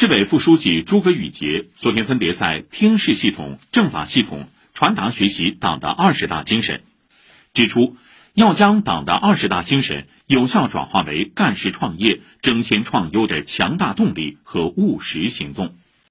市委副书记诸葛宇杰昨天分别在听市系统、政法系统传达学习党的二十大精神，指出要将党的二十大精神有效转化为干事创业、争先创优的强大动力和务实行动。